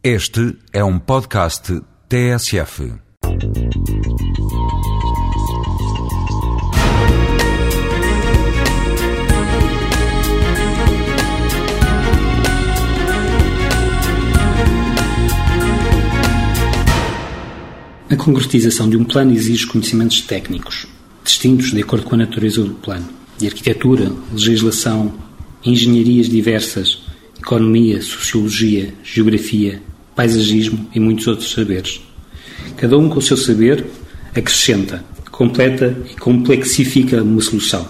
Este é um podcast TSF. A concretização de um plano exige conhecimentos técnicos, distintos de acordo com a natureza do plano, de arquitetura, legislação, engenharias diversas, economia, sociologia, geografia, paisagismo e muitos outros saberes. Cada um com o seu saber acrescenta, completa e complexifica uma solução.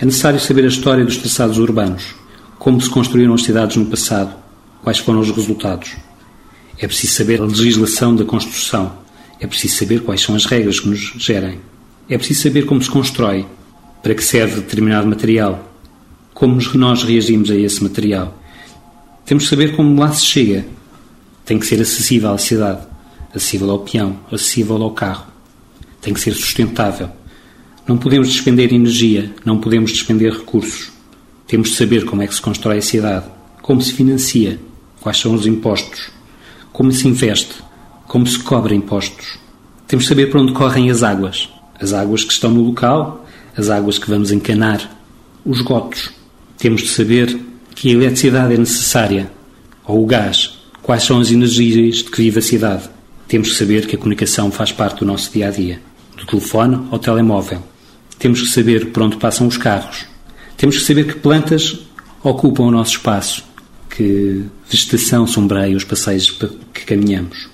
É necessário saber a história dos traçados urbanos, como se construíram as cidades no passado, quais foram os resultados. É preciso saber a legislação da construção, é preciso saber quais são as regras que nos gerem. É preciso saber como se constrói, para que serve determinado material, como nós reagimos a esse material. Temos de saber como lá se chega. Tem que ser acessível à cidade, acessível ao peão, acessível ao carro. Tem que ser sustentável. Não podemos despender energia, não podemos despender recursos. Temos de saber como é que se constrói a cidade, como se financia, quais são os impostos, como se investe, como se cobra impostos. Temos de saber para onde correm as águas, as águas que estão no local, as águas que vamos encanar, os gotos. Temos de saber que a eletricidade é necessária, ou o gás, quais são as energias de que vive a cidade. Temos que saber que a comunicação faz parte do nosso dia a dia, do telefone ao telemóvel. Temos que saber por onde passam os carros. Temos que saber que plantas ocupam o nosso espaço, que vegetação sombreia os passeios que caminhamos.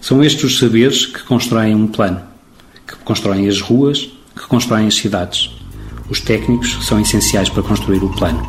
São estes os saberes que constroem um plano, que constroem as ruas, que constroem as cidades. Os técnicos são essenciais para construir o plano.